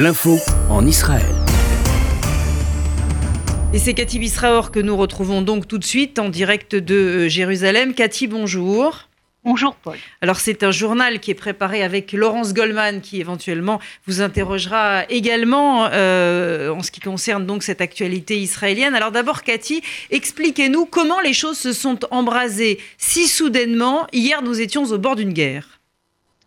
L'info en Israël. Et c'est Cathy Bisraor que nous retrouvons donc tout de suite en direct de euh, Jérusalem. Cathy, bonjour. Bonjour Paul. Alors c'est un journal qui est préparé avec Laurence Goldman qui éventuellement vous interrogera également euh, en ce qui concerne donc cette actualité israélienne. Alors d'abord Cathy, expliquez-nous comment les choses se sont embrasées si soudainement. Hier nous étions au bord d'une guerre.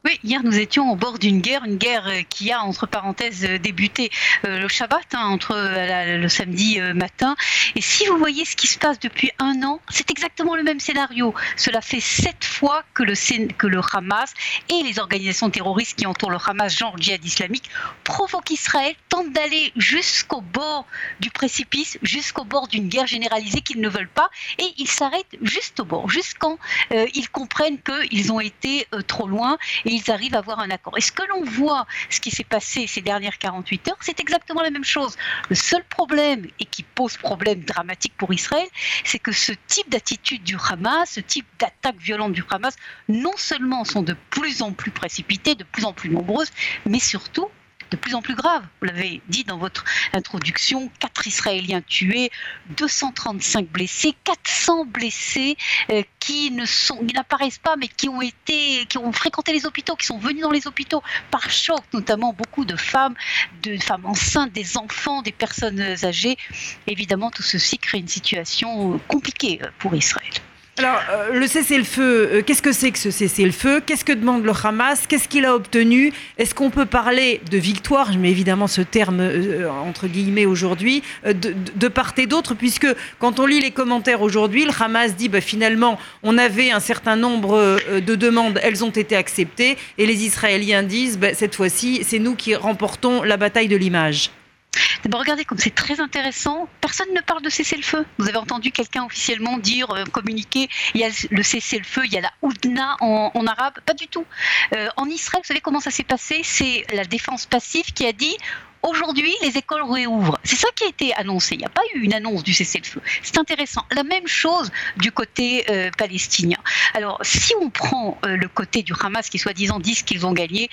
Oui, hier nous étions au bord d'une guerre, une guerre euh, qui a entre parenthèses euh, débuté euh, le Shabbat, hein, entre le samedi matin. Et si vous voyez ce qui se passe depuis un an, c'est exactement le même scénario. Cela fait sept fois que le, Hamas et les organisations terroristes qui entourent le Hamas, genre djihad islamique, provoquent Israël, tentent d'aller jusqu'au bord du précipice, jusqu'au bord d'une guerre généralisée qu'ils ne veulent pas, et ils s'arrêtent juste au bord, jusqu'en ils comprennent qu'ils ont été trop loin. Ils arrivent à avoir un accord. Et ce que l'on voit, ce qui s'est passé ces dernières 48 heures, c'est exactement la même chose. Le seul problème, et qui pose problème dramatique pour Israël, c'est que ce type d'attitude du Hamas, ce type d'attaque violente du Hamas, non seulement sont de plus en plus précipitées, de plus en plus nombreuses, mais surtout de plus en plus grave. Vous l'avez dit dans votre introduction, 4 Israéliens tués, 235 blessés, 400 blessés euh, qui n'apparaissent pas, mais qui ont été, qui ont fréquenté les hôpitaux, qui sont venus dans les hôpitaux par choc, notamment beaucoup de femmes, de femmes enceintes, des enfants, des personnes âgées. Évidemment, tout ceci crée une situation compliquée pour Israël. Alors, euh, le cessez-le-feu, euh, qu'est-ce que c'est que ce cessez-le-feu? Qu'est-ce que demande le Hamas? Qu'est-ce qu'il a obtenu? Est-ce qu'on peut parler de victoire? Je mets évidemment ce terme euh, entre guillemets aujourd'hui, de, part et d'autre, puisque quand on lit les commentaires aujourd'hui, le Hamas dit bah, finalement, on avait un certain nombre de demandes, elles ont été acceptées, et les Israéliens disent bah, cette fois-ci, c'est nous qui remportons la bataille de l'image. Regardez comme c'est très intéressant. Personne ne parle de cessez-le-feu. Vous avez entendu quelqu'un officiellement dire, euh, communiquer, il y a le cessez-le-feu, il y a la oudna en, arabe? Pas du tout. Euh, en Israël, vous savez comment ça s'est passé? C'est la défense passive qui a dit Aujourd'hui, les écoles réouvrent. C'est ça qui a été annoncé. Il n'y a pas eu une annonce du cessez-le-feu. C'est intéressant. La même chose du côté euh, palestinien. Alors, si on prend euh, le côté du Hamas qui soi-disant disent qu'ils ont gagné,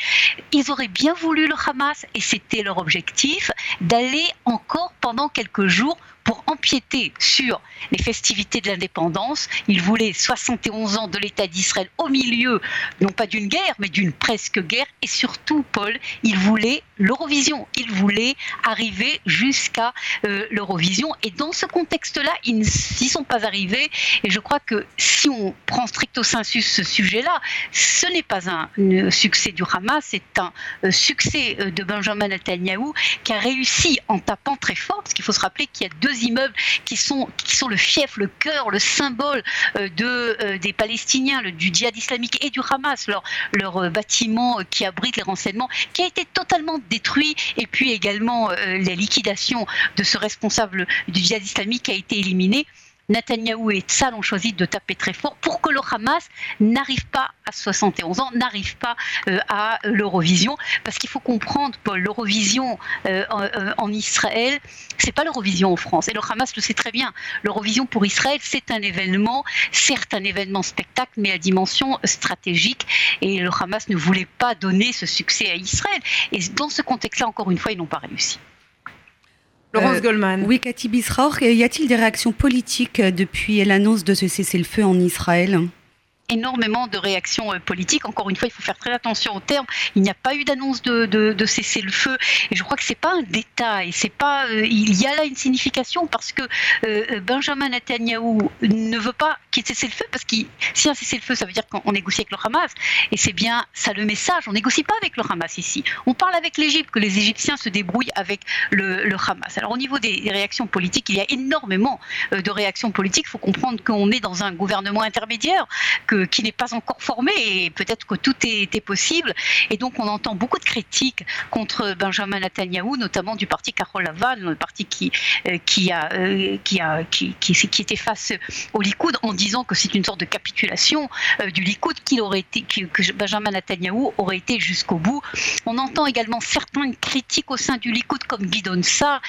ils auraient bien voulu le Hamas, et c'était leur objectif, d'aller encore pendant quelques jours pour empiéter sur les festivités de l'indépendance. Il voulait 71 ans de l'État d'Israël au milieu, non pas d'une guerre, mais d'une presque guerre. Et surtout, Paul, il voulait l'Eurovision. Il voulait arriver jusqu'à euh, l'Eurovision. Et dans ce contexte-là, ils n'y sont pas arrivés. Et je crois que si on prend stricto sensu ce sujet-là, ce n'est pas un, succès du Hamas, c'est un euh, succès euh, de Benjamin Netanyahu qui a réussi en tapant très fort, parce qu'il faut se rappeler qu'il y a deux immeubles qui sont, qui sont le fief, le cœur, le symbole euh, de, euh, des Palestiniens, le, du djihad islamique et du Hamas, leur, leur euh, bâtiment qui abrite les renseignements, qui a été totalement détruit, et puis également la liquidation de ce responsable du djihad islamique a été éliminé. Netanyahou et Tzal ont choisi de taper très fort pour que le Hamas n'arrive pas à 71 ans, n'arrive pas euh, à l'Eurovision. Parce qu'il faut comprendre, Paul, l'Eurovision euh, euh, en, Israël, c'est pas l'Eurovision en France. Et le Hamas le sait très bien. L'Eurovision pour Israël, c'est un événement, certes un événement spectacle, mais à dimension stratégique. Et le Hamas ne voulait pas donner ce succès à Israël. Et dans ce contexte-là, encore une fois, ils n'ont pas réussi. Laurence euh, Goldman. Oui, Cathy Bisraor, y a-t-il des réactions politiques depuis l'annonce de ce cessez-le-feu en Israël? Énormément de réactions euh, politiques. Encore une fois, il faut faire très attention aux termes. Il n'y a pas eu d'annonce de, de, cesser le feu. Et je crois que c'est pas un détail. C'est pas. Euh, il y a là une signification parce que euh, Benjamin Netanyahu ne veut pas qu'il cesse le feu parce que si un cessez le feu, ça veut dire qu'on négocie avec le Hamas. Et c'est bien ça le message. On négocie pas avec le Hamas ici. On parle avec l'Égypte, que les Égyptiens se débrouillent avec le, le, Hamas. Alors au niveau des réactions politiques, il y a énormément de réactions politiques. Il faut comprendre qu'on est dans un gouvernement intermédiaire, que qui n'est pas encore formé et peut-être que tout était possible. Et donc on entend beaucoup de critiques contre Benjamin Netanyahu, notamment du parti Carol Laval, le parti qui, euh, qui, a, euh, qui, a, qui, qui, était face au Likoud en disant que c'est une sorte de capitulation euh, du Likoud qu'il aurait été, que Benjamin Netanyahu aurait été jusqu'au bout. On entend également certaines critiques au sein du Likoud comme Guy Sa,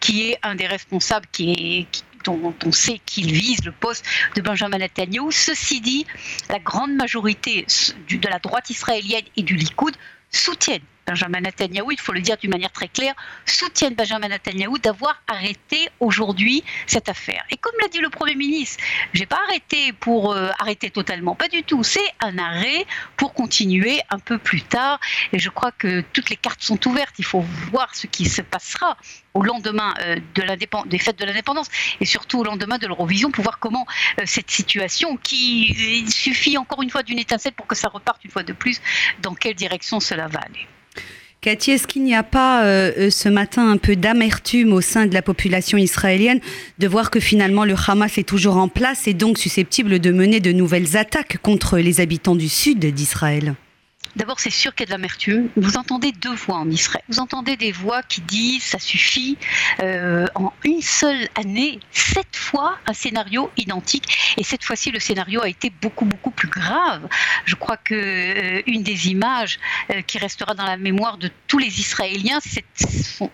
qui est un des responsables qui est dont on sait qu'il vise le poste de Benjamin Netanyahu. Ceci dit, la grande majorité de la droite israélienne et du Likoud soutiennent Benjamin Netanyahu, il faut le dire d'une manière très claire, soutiennent Benjamin Netanyahu d'avoir arrêté aujourd'hui cette affaire. Et comme l'a dit le Premier ministre, j'ai pas arrêté pour euh, arrêter totalement, pas du tout. C'est un arrêt pour continuer un peu plus tard. Et je crois que toutes les cartes sont ouvertes. Il faut voir ce qui se passera au lendemain euh, de des fêtes de l'indépendance et surtout au lendemain de l'Eurovision pour voir comment euh, cette situation qui suffit encore une fois d'une étincelle pour que ça reparte une fois de plus, dans quelle direction cela va aller. Cathy, est-ce qu'il n'y a pas euh, ce matin un peu d'amertume au sein de la population israélienne de voir que finalement le Hamas est toujours en place et donc susceptible de mener de nouvelles attaques contre les habitants du sud d'Israël? D'abord, c'est sûr qu'il y a de l'amertume. Vous entendez deux voix en Israël. Vous entendez des voix qui disent ça suffit. Euh, en une seule année, sept fois un scénario identique. Et cette fois-ci, le scénario a été beaucoup beaucoup plus grave. Je crois que euh, une des images euh, qui restera dans la mémoire de tous les Israéliens, c'est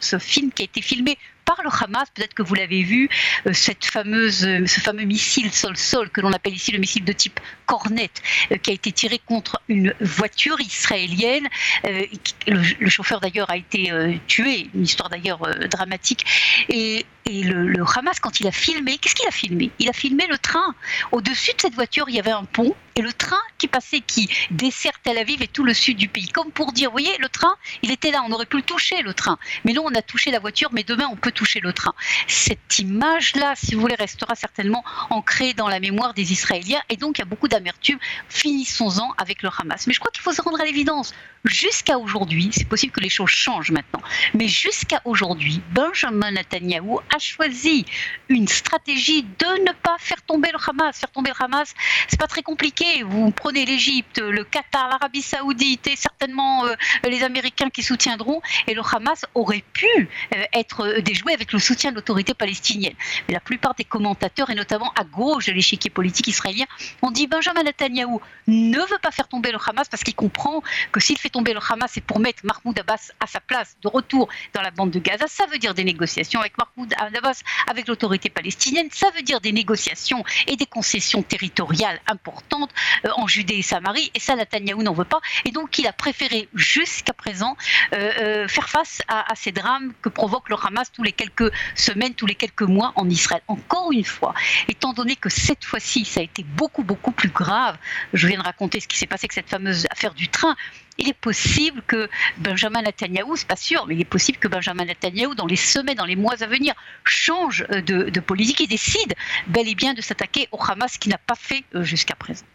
ce film qui a été filmé par le Hamas. Peut-être que vous l'avez vu, euh, cette fameuse, euh, ce fameux missile sol-sol que l'on appelle ici le missile de type Cornet, euh, qui a été tiré contre une voiture israélienne. Le, chauffeur d'ailleurs a été tué, une histoire d'ailleurs dramatique. Et, le, le, Hamas, quand il a filmé, qu'est-ce qu'il a filmé? Il a filmé le train. Au-dessus de cette voiture, il y avait un pont et le train qui passait, qui dessert Tel Aviv et tout le sud du pays. Comme pour dire, vous voyez, le train, il était là, on aurait pu le toucher, le train. Mais non, on a touché la voiture, mais demain, on peut toucher le train. Cette image-là, si vous voulez, restera certainement ancrée dans la mémoire des Israéliens. Et donc, il y a beaucoup d'amertume. Finissons-en avec le Hamas. Mais je crois qu'il faut se rendre à l'évidence. Jusqu'à aujourd'hui, c'est possible que les choses changent maintenant, mais jusqu'à aujourd'hui, Benjamin Netanyahu a choisi une stratégie de ne pas faire tomber le Hamas. Faire tomber le Hamas, c'est pas très compliqué. Vous prenez l'Égypte, le Qatar, l'Arabie Saoudite et certainement euh, les Américains qui soutiendront, et le Hamas aurait pu euh, être déjoué avec le soutien de l'autorité palestinienne. Mais la plupart des commentateurs, et notamment à gauche de l'échiquier politique israélien, ont dit Benjamin Netanyahu ne veut pas faire tomber le Hamas parce qu'il comprend que s'il fait tomber le Hamas et pour mettre Mahmoud Abbas à sa place de retour dans la bande de Gaza, ça veut dire des négociations avec Mahmoud Abbas, avec l'autorité palestinienne, ça veut dire des négociations et des concessions territoriales importantes euh, en Judée et Samarie, et ça Netanyahu n'en veut pas, et donc il a préféré jusqu'à présent euh, euh, faire face à, à ces drames que provoque le Hamas tous les quelques semaines, tous les quelques mois en Israël. Encore une fois, étant donné que cette fois-ci, ça a été beaucoup, beaucoup plus grave, je viens de raconter ce qui s'est passé avec cette fameuse affaire du train, il est possible que Benjamin Netanyahu, c'est pas sûr, mais il est possible que Benjamin Netanyahu, dans les semaines, dans les mois à venir, change de, de politique et décide bel et bien de s'attaquer au Hamas, qui n'a pas fait euh, jusqu'à présent.